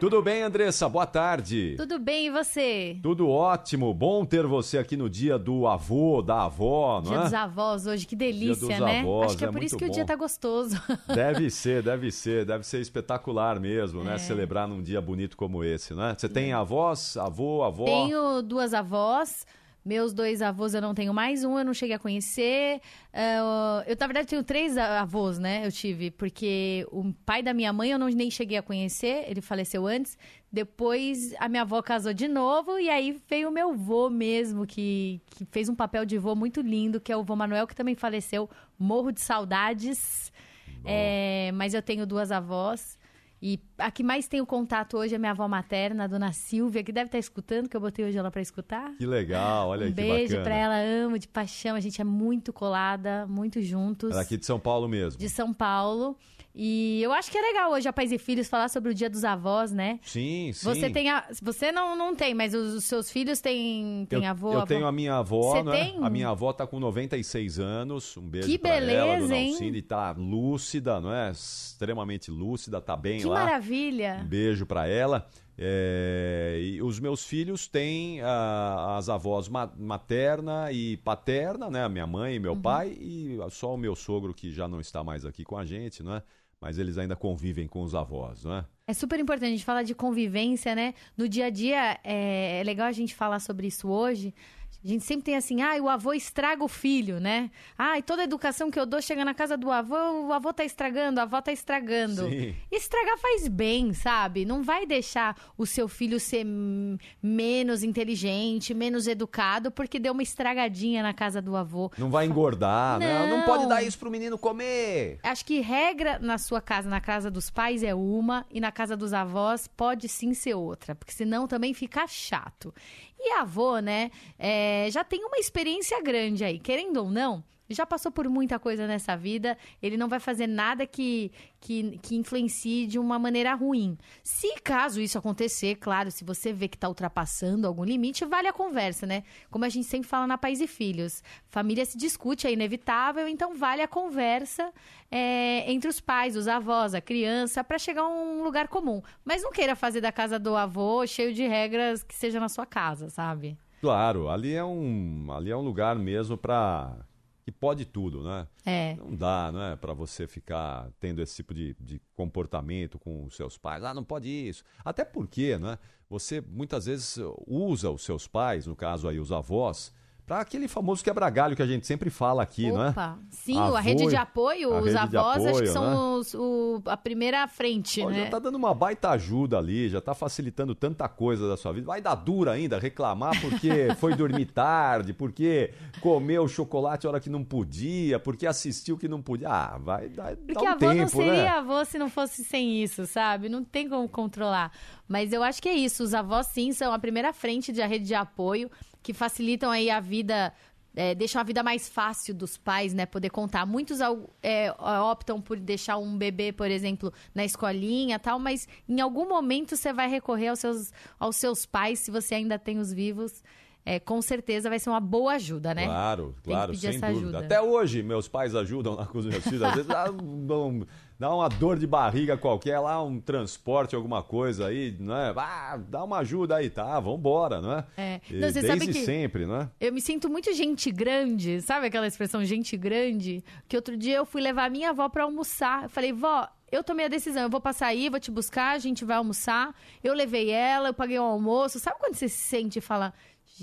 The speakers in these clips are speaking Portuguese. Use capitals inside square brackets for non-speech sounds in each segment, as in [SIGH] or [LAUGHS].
Tudo bem, Andressa? Boa tarde. Tudo bem, e você? Tudo ótimo. Bom ter você aqui no dia do avô, da avó, não dia é? dos avós hoje, que delícia, Dia dos né? avós, Acho que é, é por isso que o dia bom. tá gostoso. [LAUGHS] Deve ser, deve ser, deve ser espetacular mesmo, né? É. Celebrar num dia bonito como esse, né? Você tem avós, avô, avó? Tenho duas avós. Meus dois avós eu não tenho mais, um eu não cheguei a conhecer. Ah, eu, na verdade, tenho três avós, né? Eu tive, porque o pai da minha mãe eu não, nem cheguei a conhecer, ele faleceu antes. Depois a minha avó casou de novo, e aí veio o meu vô mesmo, que, que fez um papel de vô muito lindo, que é o vô Manuel, que também faleceu. Morro de saudades. É, mas eu tenho duas avós. E a que mais tenho contato hoje é minha avó materna, a dona Silvia, que deve estar escutando, que eu botei hoje ela para escutar. Que legal, olha aí um que beijo pra ela, amo de paixão. A gente é muito colada, muito juntos. Ela é aqui de São Paulo mesmo. De São Paulo. E eu acho que é legal hoje a Pais e Filhos falar sobre o Dia dos Avós, né? Sim, sim. Você tem a... Você não, não tem, mas os, os seus filhos têm, têm eu, avô, eu avó? tenho a minha avó, Você né? tem? A minha avó tá com 96 anos. Um beijo Que pra ela, beleza, dona hein? Alcine, tá lúcida, não é? Extremamente lúcida, tá bem Que lá. maravilha. Um beijo pra ela. É, e os meus filhos têm ah, as avós ma- materna e paterna, né? A minha mãe e meu Uhum. pai, e só o meu sogro que já não está mais aqui com a gente, não é? Mas eles ainda convivem com os avós, não é? É super importante a gente falar de convivência, né? No dia a dia, é, é legal a gente falar sobre isso hoje. A gente sempre tem assim, ah, o avô estraga o filho, né? Ah, e toda a educação que eu dou chega na casa do avô, o avô tá estragando, a avó tá estragando. Sim. Estragar faz bem, sabe? Não vai deixar o seu filho ser menos inteligente, menos educado, porque deu uma estragadinha na casa do avô. Não vai engordar, né? Não Não. pode dar isso pro menino comer. Acho que regra na sua casa, na casa dos pais é uma e na casa dos avós pode sim ser outra, porque senão também fica chato. E a avô, né, é, já tem uma experiência grande aí, querendo ou não, já passou por muita coisa nessa vida, ele não vai fazer nada que, que, que influencie de uma maneira ruim. Se caso isso acontecer, claro, se você vê que está ultrapassando algum limite, vale a conversa, né? Como a gente sempre fala na Pais e Filhos. Família se discute, é inevitável, então vale a conversa é, entre os pais, os avós, a criança, para chegar a um lugar comum. Mas não queira fazer da casa do avô cheio de regras que seja na sua casa, sabe? Claro, ali é um, ali é um lugar mesmo pra pode tudo, né? É. Não dá, né, para você ficar tendo esse tipo de, de comportamento com os seus pais. Ah, não pode isso. Até porque, né? Você muitas vezes usa os seus pais, no caso aí os avós, para aquele famoso quebra-galho que a gente sempre fala aqui, não é? Opa, sim, Avô a rede de apoio, os avós, acho apoio, que são né? os- o- a primeira frente, né? Já tá dando uma baita ajuda ali, já tá facilitando tanta coisa da sua vida. Vai dar dura ainda reclamar porque [LAUGHS] foi dormir tarde, porque comeu chocolate a hora que não podia, porque assistiu que não podia. Ah, vai dar, Porque um a avó tempo, não seria né? avó se não fosse sem isso, sabe? Não tem como controlar. Mas eu acho que é isso. Os avós, sim, são a primeira frente da rede de apoio que facilitam aí a vida. é, deixam a vida mais fácil dos pais, né? Poder contar. Muitos é, optam por deixar um bebê, por exemplo, na escolinha e tal, mas em algum momento você vai recorrer aos seus, aos seus pais, se você ainda tem os vivos. É, com certeza vai ser uma boa ajuda, né? Claro, claro, sem dúvida. ajuda. Até hoje, meus pais ajudam lá com os meus filhos. Às vezes dá, um- dá uma dor de barriga qualquer lá, um transporte, alguma coisa aí, não é? Ah, dá uma ajuda aí, tá? Vambora, não é? É. Não, você Desde sabe que- sempre, não é? Eu me sinto muito gente grande, sabe aquela expressão gente grande? Que outro dia eu fui levar a minha avó pra almoçar. Eu falei, vó, eu tomei a decisão, eu vou passar aí, vou te buscar, a gente vai almoçar. Eu levei ela, eu paguei o almoço. Sabe quando você se sente e fala,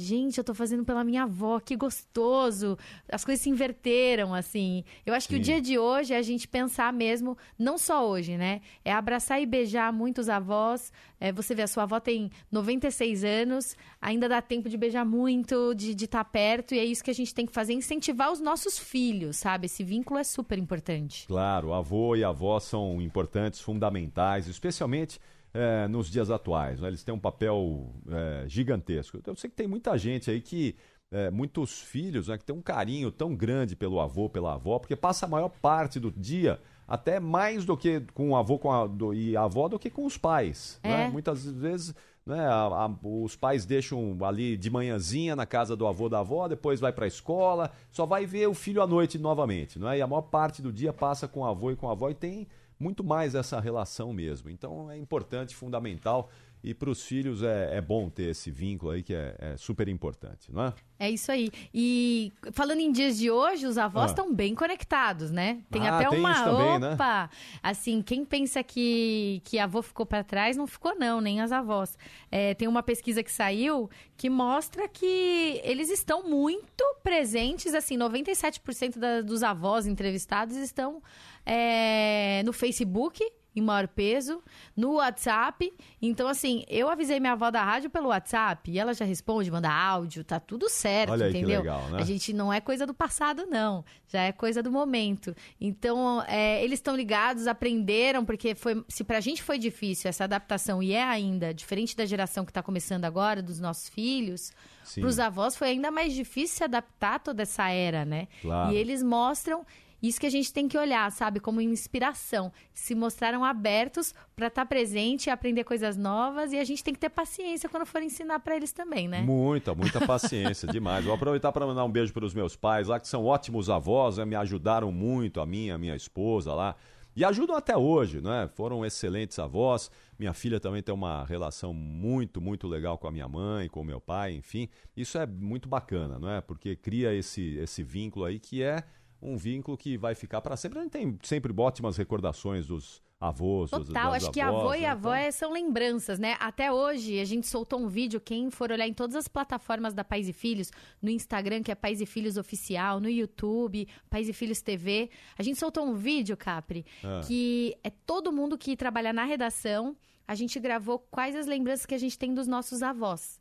gente, eu tô fazendo pela minha avó, que gostoso. As coisas se inverteram, assim. Eu acho que Sim. o dia de hoje é a gente pensar mesmo, não só hoje, né? É abraçar e beijar muitos avós. É, você vê, a sua avó tem 96 anos, ainda dá tempo de beijar muito, de estar perto, e é isso que a gente tem que fazer, incentivar os nossos filhos, sabe? Esse vínculo é super importante. Claro, avô e avó são importantes, fundamentais, especialmente eh, nos dias atuais. né? Eles têm um papel eh, gigantesco. Eu sei que tem muita gente aí que. eh, muitos filhos né, que tem um carinho tão grande pelo avô, pela avó, porque passa a maior parte do dia até mais do que com o avô com a, do- e a avó do que com os pais. né? É. Muitas vezes Né? A, a, os pais deixam ali de manhãzinha na casa do avô da avó, depois vai para a escola, só vai ver o filho à noite novamente. Não é? E a maior parte do dia passa com o avô e com a avó e tem muito mais essa relação mesmo. Então é importante, fundamental e para os filhos é, é, bom ter esse vínculo aí que é, é, super importante, não é? É isso aí. E falando em dias de hoje, os avós estão ah. bem conectados, né? Tem ah, até tem uma também, né? opa. Né? Assim, quem pensa que que avô ficou para trás não ficou não, nem as avós. É, tem uma pesquisa que saiu que mostra que eles estão muito presentes, assim, 97% da, dos avós entrevistados estão é, no Facebook em maior peso, no WhatsApp. Então, assim, eu avisei minha avó da rádio pelo WhatsApp e ela já responde, manda áudio, tá tudo certo, Olha aí entendeu? Que legal, né? A gente não é coisa do passado, não. Já é coisa do momento. Então, é, eles estão ligados, aprenderam, porque foi, se pra gente foi difícil essa adaptação, e é ainda, diferente da geração que tá começando agora, dos nossos filhos. Para os avós foi ainda mais difícil se adaptar a toda essa era, né? Claro. E eles mostram isso que a gente tem que olhar, sabe, como inspiração. Se mostraram abertos para estar tá presente e aprender coisas novas e a gente tem que ter paciência quando for ensinar para eles também, né? Muita, muita [LAUGHS] paciência, demais. Vou aproveitar para mandar um beijo para os meus pais lá, que são ótimos avós, né? me ajudaram muito, a minha, a minha esposa lá. E ajudam até hoje, né? Foram excelentes avós. Minha filha também tem uma relação muito, muito legal com a minha mãe, com o meu pai, enfim. Isso é muito bacana, não é? Porque cria esse, esse vínculo aí que é um vínculo que vai ficar para sempre. A gente tem sempre ótimas recordações dos avós, Total, dos, acho que né? e avó então... são lembranças, né? Até hoje a gente soltou um vídeo, quem for olhar em todas as plataformas da Pais e Filhos, no Instagram, que é Pais e Filhos Oficial, no YouTube, Pais e Filhos TV, a gente soltou um vídeo, Capri, ah. que é todo mundo que trabalha na redação, a gente gravou quais as lembranças que a gente tem dos nossos avós.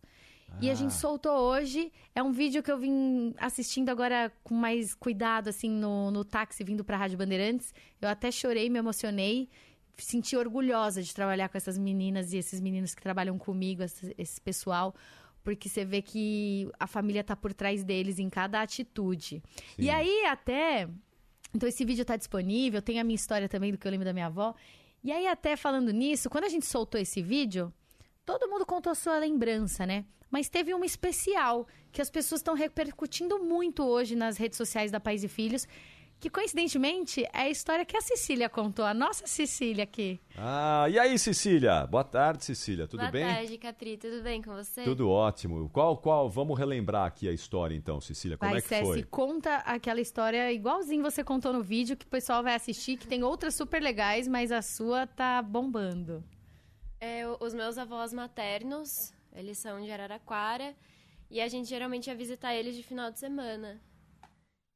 E a gente ah. soltou hoje. É um vídeo que eu vim assistindo agora com mais cuidado, assim, no, no táxi vindo pra Rádio Bandeirantes. Eu até chorei, me emocionei. Senti orgulhosa de trabalhar com essas meninas e esses meninos que trabalham comigo, esse, esse pessoal porque você vê que a família tá por trás deles em cada atitude. Sim. E aí até então esse vídeo tá disponível, tem a minha história também do que eu lembro da minha avó. E aí até falando nisso, quando a gente soltou esse vídeo, todo mundo contou a sua lembrança, né? mas teve uma especial que as pessoas estão repercutindo muito hoje nas redes sociais da Pais e Filhos, que coincidentemente é a história que a Cecília contou, a nossa Cecília aqui. Ah, e aí, Cecília? Boa tarde, Cecília. Tudo Boa bem? Boa tarde, Catri. Tudo bem com você? Tudo ótimo. Qual, qual? Vamos relembrar aqui a história, então, Cecília. Como vai, é que Ceci, foi? conta aquela história igualzinho você contou no vídeo, que o pessoal vai assistir, que tem outras super legais, mas a sua tá bombando. É, os meus avós maternos eles são de Araraquara e a gente geralmente ia visitar eles de final de semana.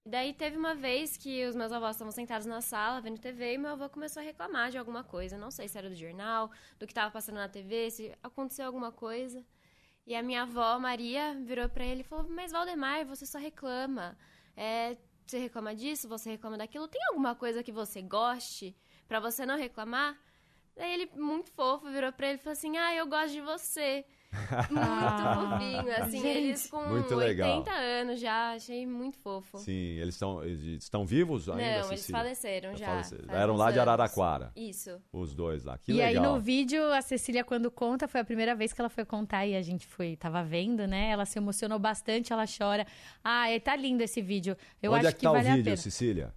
E daí teve uma vez que os meus avós estavam sentados na sala vendo TV e meu avô começou a reclamar de alguma coisa. Não sei se era do jornal, do que estava passando na TV, se aconteceu alguma coisa. E a minha avó, Maria, virou para ele e falou: Mas Valdemar, você só reclama. É, você reclama disso, você reclama daquilo. Tem alguma coisa que você goste para você não reclamar? Daí ele, muito fofo, virou pra ele e falou assim: Ah, eu gosto de você. [LAUGHS] Muito fofinho, assim, Gente, eles com muito 80 anos já, achei muito fofo. Sim, eles estão, eles estão vivos ainda? Não, eles faleceram já. Faleceram. Eram lá de Araraquara. Isso. Os dois lá, que e legal. Aí no vídeo, a Cecília quando conta, foi a primeira vez que ela foi contar e a gente foi, tava vendo, né? Ela se emocionou bastante, ela chora. Ah, tá lindo esse vídeo. Eu Onde acho é que, que tá vale o vídeo, a pena. Cecília?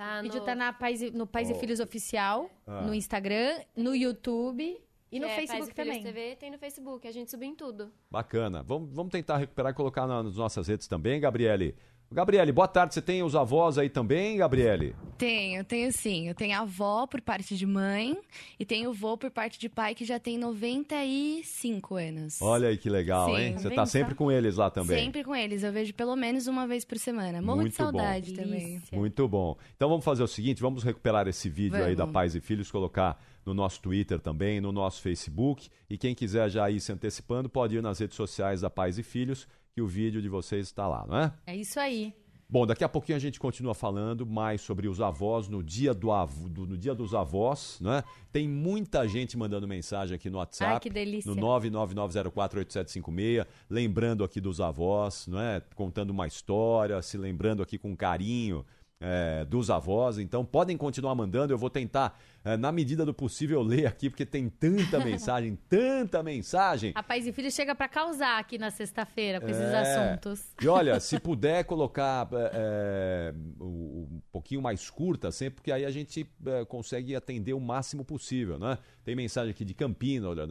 Tá o vídeo tá na Pais, no Pais oh. e Filhos Oficial, ah. no Instagram, no YouTube e no é, Facebook também. TV tem no Facebook, a gente sube em tudo. Bacana. Vamos, vamos tentar recuperar e colocar nas nossas redes também, Gabriele. Gabriele, boa tarde. Você tem os avós aí também, Gabriele? Tenho, tenho sim. Eu tenho avó por parte de mãe e tenho vô por parte de pai que já tem 95 anos. Olha aí que legal, sim, hein? Você está sempre com eles lá também? Sempre com eles. Eu vejo pelo menos uma vez por semana. Morro Muito de saudade bom. também. Muito bom. Então vamos fazer o seguinte, vamos recuperar esse vídeo vamos. aí da Pais e Filhos, colocar no nosso Twitter também, no nosso Facebook. E quem quiser já ir se antecipando, pode ir nas redes sociais da Pais e Filhos, que o vídeo de vocês está lá, não é? É isso aí. Bom, daqui a pouquinho a gente continua falando mais sobre os avós no dia, do, do no dia dos avós, né? Tem muita gente mandando mensagem aqui no WhatsApp. Ai, que delícia. No 999048756, lembrando aqui dos avós, né? Contando uma história, se lembrando aqui com carinho é, dos avós. Então podem continuar mandando, eu vou tentar, é, na medida do possível, ler aqui, porque tem tanta [LAUGHS] mensagem, tanta mensagem. A Pais e Filhos chega para causar aqui na sexta-feira com esses É. assuntos. E olha, se [LAUGHS] puder colocar é, é, um um pouquinho mais curta sempre, porque aí a gente é, consegue atender o máximo possível, né? Tem mensagem aqui de Campinas, olha,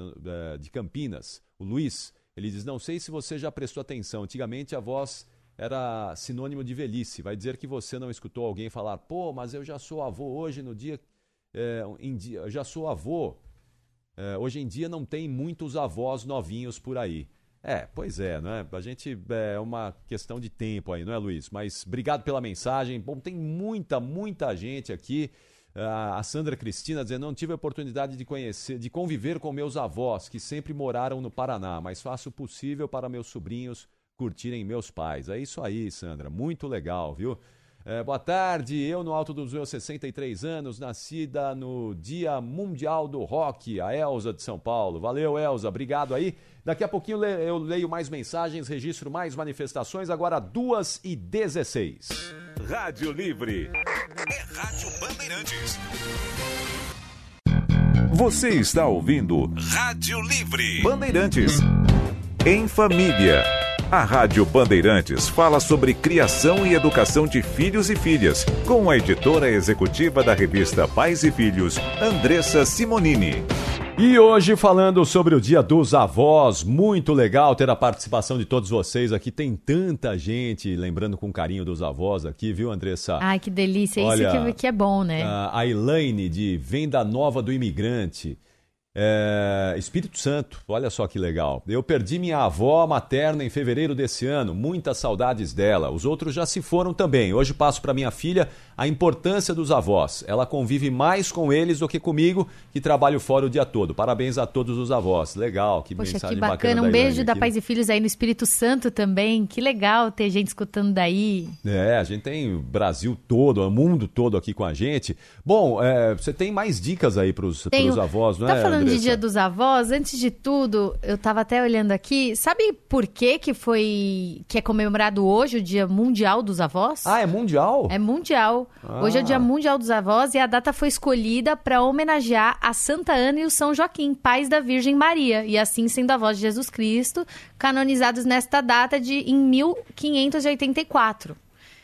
é, de Campinas, o Luiz, ele diz, não sei se você já prestou atenção, antigamente a voz era sinônimo de velhice, vai dizer que você não escutou alguém falar, pô, mas eu já sou avô hoje no dia, é, dia já sou avô, é, hoje em dia não tem muitos avós novinhos por aí. É, pois é, né? A gente é uma questão de tempo aí, não é, Luiz? Mas obrigado pela mensagem. Bom, tem muita, muita gente aqui. A Sandra Cristina dizendo: não tive a oportunidade de conhecer, de conviver com meus avós, que sempre moraram no Paraná, mas faço o possível para meus sobrinhos curtirem meus pais. É isso aí, Sandra. Muito legal, viu? É, boa tarde, eu no alto dos meus 63 anos, nascida no Dia Mundial do Rock, a Elza de São Paulo. Valeu, Elza, obrigado aí. Daqui a pouquinho eu leio mais mensagens, registro mais manifestações, agora 2 e 16. Rádio Livre. É Rádio Bandeirantes. Você está ouvindo Rádio Livre. Bandeirantes. Em família. A Rádio Bandeirantes fala sobre criação e educação de filhos e filhas, com a editora executiva da revista Pais e Filhos, Andressa Simonini. E hoje falando sobre o Dia dos Avós, muito legal ter a participação de todos vocês aqui. Tem tanta gente lembrando com carinho dos avós aqui, viu, Andressa? Ai, que delícia. Olha, Isso que, que é bom, né? A Elaine de Venda Nova do Imigrante. É, Espírito Santo, olha só que legal. Eu perdi minha avó materna em fevereiro desse ano, muitas saudades dela. Os outros já se foram também. Hoje passo para minha filha a importância dos avós. Ela convive mais com eles do que comigo, que trabalho fora o dia todo. Parabéns a todos os avós. Legal, que Poxa, mensagem que bacana. Um da beijo da aqui. Pais e Filhos aí no Espírito Santo também. Que legal ter gente escutando daí. É, a gente tem o Brasil todo, o mundo todo aqui com a gente. Bom, é, você tem mais dicas aí para os avós, não tá é, falando de Andressa? Dia dos Avós, antes de tudo, eu tava até olhando aqui, sabe por que que foi que é comemorado hoje o Dia Mundial dos Avós? Ah, é mundial? É mundial. Hoje é o Dia Ah. Mundial dos Avós e a data foi escolhida para homenagear a Santa Ana e o São Joaquim, pais da Virgem Maria, e assim sendo avós de Jesus Cristo, canonizados nesta data de em 1584.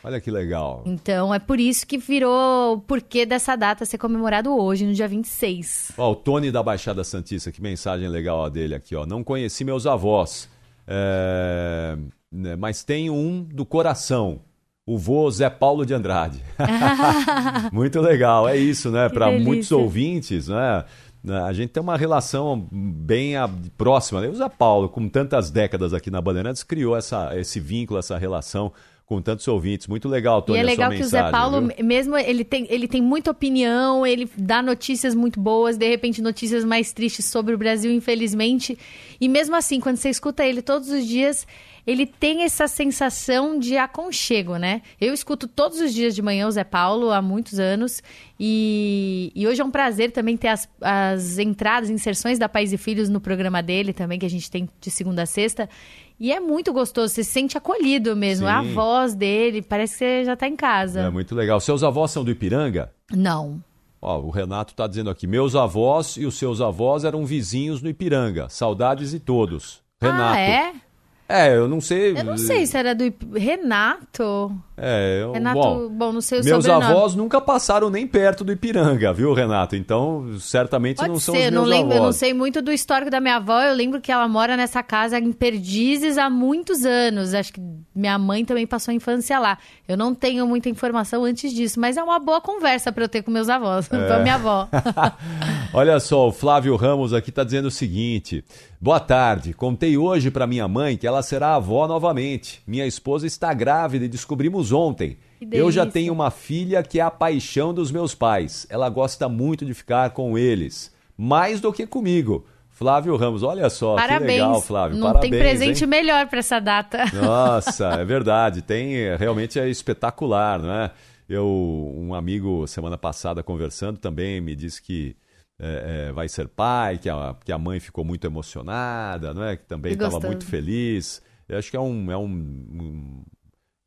Olha que legal. Então é por isso que virou o porquê dessa data ser comemorado hoje, no dia 26. Ó, o Tony da Baixada Santista, que mensagem legal dele aqui, ó. Não conheci meus avós, é, né, mas tenho um do coração. O vô Zé Paulo de Andrade. [LAUGHS] Muito legal, é isso, né? Para muitos ouvintes, né? A gente tem uma relação bem próxima. né? O Zé Paulo, com tantas décadas aqui na Bandeirantes, criou essa, esse vínculo, essa relação com tantos ouvintes. Muito legal, Tony, e é legal que o Zé mensagem, Paulo, viu? mesmo ele tem, ele tem muita opinião, ele dá notícias muito boas, de repente notícias mais tristes sobre o Brasil, infelizmente. E mesmo assim, quando você escuta ele todos os dias, ele tem essa sensação de aconchego, né? Eu escuto todos os dias de manhã o Zé Paulo há muitos anos. E, e hoje é um prazer também ter as, as entradas, inserções da Pais e Filhos no programa dele também, que a gente tem de segunda a sexta. E é muito gostoso, você se sente acolhido mesmo. A Sim. voz dele, parece que você já tá em casa. É muito legal. Seus avós são do Ipiranga? Não. Ó, o Renato está dizendo aqui: meus avós e os seus avós eram vizinhos no Ipiranga. Saudades de todos. Renato. Ah, é? É, eu não sei. Eu não sei se era do Renato. É, eu, Renato, bom, bom, não sei o meus avós nunca passaram nem perto do Ipiranga, viu, Renato? Então, certamente Pode não são ser, os eu meus não lembro, eu não avós. sei muito do histórico da minha avó. Eu lembro que ela mora nessa casa em Perdizes há muitos anos. Acho que minha mãe também passou a infância lá. Eu não tenho muita informação antes disso, mas é uma boa conversa para eu ter com meus avós, É. [LAUGHS] com a minha avó. [LAUGHS] Olha só, o Flávio Ramos aqui está dizendo o seguinte: Boa tarde. Contei hoje para minha mãe que ela será avó novamente. Minha esposa está grávida e descobrimos ontem. Que Eu já tenho uma filha que é a paixão dos meus pais. Ela gosta muito de ficar com eles, mais do que comigo. Flávio Ramos, olha só, Parabéns. que legal, Flávio. Não Parabéns, tem presente hein? melhor para essa data. Nossa, [LAUGHS] é verdade. Tem, realmente é espetacular, não é? Eu, um amigo semana passada conversando também me disse que é, é, vai ser pai, que a, que a mãe ficou muito emocionada, não é? Que também estava muito feliz. Eu acho que é um, é um, um-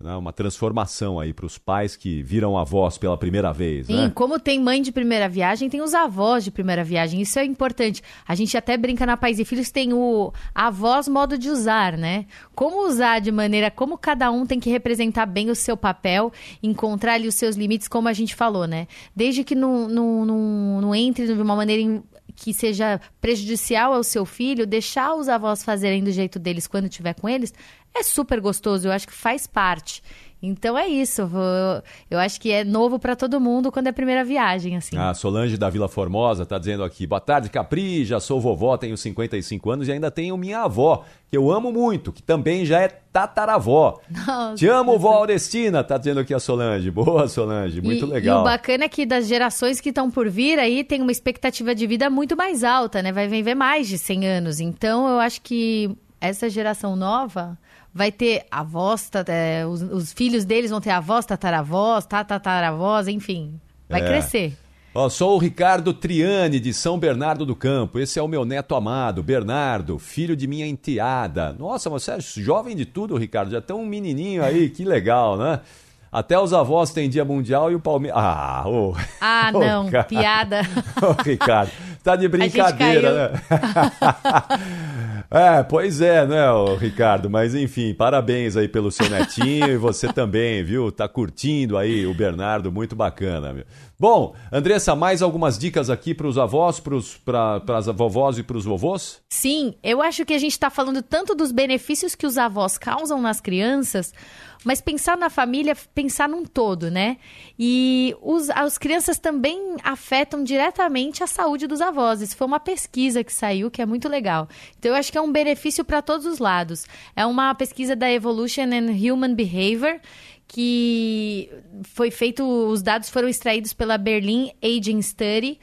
né, uma transformação aí para os pais que viram avós pela primeira vez. Sim, né? como tem mãe de primeira viagem, tem os avós de primeira viagem. Isso é importante. A gente até brinca na Pais e Filhos, tem o avós modo de usar, né? Como usar de maneira, como cada um tem que representar bem o seu papel, encontrar ali os seus limites, como a gente falou, né? Desde que não, não, não, não entre de uma maneira em- que seja prejudicial ao seu filho, deixar os avós fazerem do jeito deles quando estiver com eles, é super gostoso, eu acho que faz parte. Então é isso, vou- eu acho que é novo pra todo mundo quando é a primeira viagem, assim. A Solange da Vila Formosa está dizendo aqui: boa tarde, Capri. Já sou vovó, tenho 55 anos e ainda tenho minha avó, que eu amo muito, que também já é tataravó. Nossa. Te amo, vó Aurestina, tá dizendo aqui a Solange. Boa, Solange, muito e, legal. E o bacana é que das gerações que estão por vir aí tem uma expectativa de vida muito mais alta, né? Vai viver mais de 100 anos. Então eu acho que essa geração nova vai ter avós, é, os, os filhos deles vão ter avós, tataravós, tataravós, enfim. Vai É. crescer. Ó, sou o Ricardo Triani, de São Bernardo do Campo. Esse é o meu neto amado, Bernardo, filho de minha enteada. Nossa, você é jovem de tudo, Ricardo. Já tem um menininho aí, que legal, né? Até os avós têm dia mundial e o Palmeiras. Ah, ô. Ah, [LAUGHS] não, cara. piada. [LAUGHS] Ô, Ricardo, tá de [LAUGHS] brincadeira, né? É, pois é, né, Ricardo? Mas enfim, parabéns aí pelo seu netinho e você [LAUGHS] também, viu? Tá curtindo aí o Bernardo, muito bacana, meu. Bom, Andressa, mais algumas dicas aqui para os avós, para as vovós e para os vovôs? Sim, eu acho que a gente está falando tanto dos benefícios que os avós causam nas crianças, mas pensar na família, pensar num todo, né? E os, as crianças também afetam diretamente a saúde dos avós. Isso foi uma pesquisa que saiu, que é muito legal. Então, eu acho que é um benefício para todos os lados. É uma pesquisa da Evolution and Human Behavior, que foi feito, os dados foram extraídos pela Berlin Aging Study.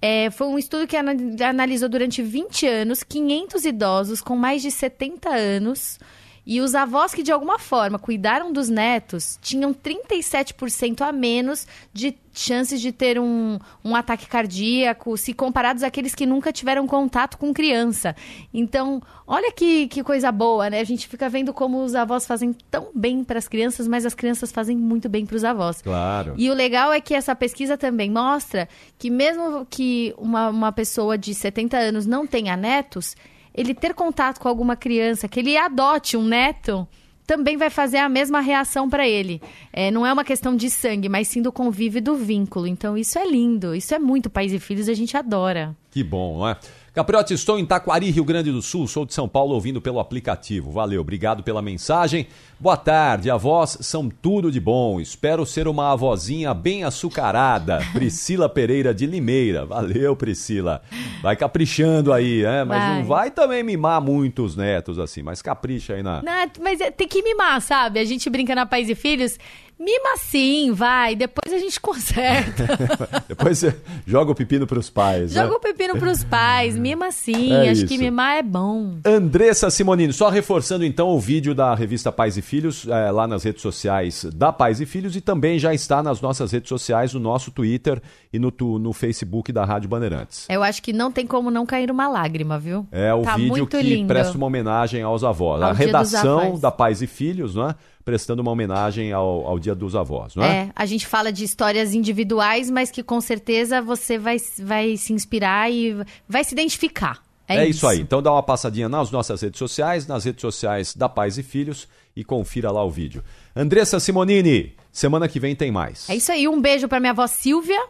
É, foi um estudo que ana- analisou durante 20 anos 500 idosos com mais de 70 anos. E os avós que, de alguma forma, cuidaram dos netos tinham 37% a menos de chances de ter um, um ataque cardíaco, se comparados àqueles que nunca tiveram contato com criança. Então, olha que, que coisa boa, né? A gente fica vendo como os avós fazem tão bem para as crianças, mas as crianças fazem muito bem para os avós. Claro. E o legal é que essa pesquisa também mostra que mesmo que uma, uma pessoa de 70 anos não tenha netos, ele ter contato com alguma criança, que ele adote um neto, também vai fazer a mesma reação para ele. É, não é uma questão de sangue, mas sim do convívio e do vínculo. Então isso é lindo, isso é muito pais e filhos, a gente adora. Que bom, não é? Capriotti, estou em Taquari, Rio Grande do Sul, sou de São Paulo ouvindo pelo aplicativo. Valeu, obrigado pela mensagem. Boa tarde, avós são tudo de bom. Espero ser uma avózinha bem açucarada. [LAUGHS] Priscila Pereira de Limeira. Valeu, Priscila. Vai caprichando aí, né? Mas Vai. não vai também mimar muito os netos assim, mas capricha aí na. Não, mas é- tem que mimar, sabe? A gente brinca na Pais e Filhos. Mima sim, vai. Depois a gente conserta. [LAUGHS] Depois você joga o pepino pros pais, né? Joga o pepino pros pais, mima sim. É Acho isso. que mimar é bom. Andressa Simonini, só reforçando então o vídeo da revista Pais e Filhos eh, lá nas redes sociais da Pais e Filhos e também já está nas nossas redes sociais, no nosso Twitter e no, tu- no Facebook da Rádio Bandeirantes. Eu acho que não tem como não cair uma lágrima, viu? É o Tá vídeo muito que lindo. presta uma homenagem aos avós. Ao a redação Avós. da Pais e Filhos, né? Prestando uma homenagem ao, ao Dia dos Avós, não é? É, a gente fala de histórias individuais, mas que com certeza você vai, vai se inspirar e vai se identificar. É, É, isso aí. Então dá uma passadinha nas nossas redes sociais, nas redes sociais da Pais e Filhos e confira lá o vídeo. Andressa Simonini, semana que vem tem mais. É isso aí. Um beijo pra minha avó Silvia,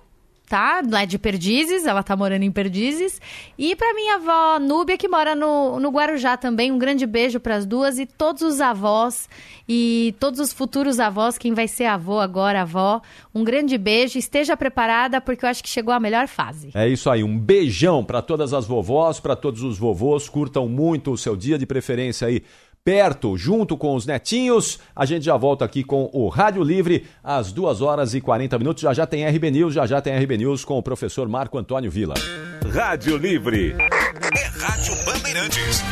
tá? Lá de Perdizes, ela tá morando em Perdizes. E pra minha avó Núbia, que mora no, no Guarujá também. Um grande beijo pras duas e todos os avós e todos os futuros avós, quem vai ser avô agora, avó. Um grande beijo. Esteja preparada, porque eu acho que chegou a melhor fase. É isso aí, um beijão para todas as vovós, para todos os vovôs, curtam muito o seu dia de preferência aí perto, junto com os netinhos. A gente já volta aqui com o Rádio Livre às 2 horas e 40 minutos. Já já tem RB News, já já tem RB News com o professor Marco Antônio Vila. Rádio Livre. É Rádio Bandeirantes.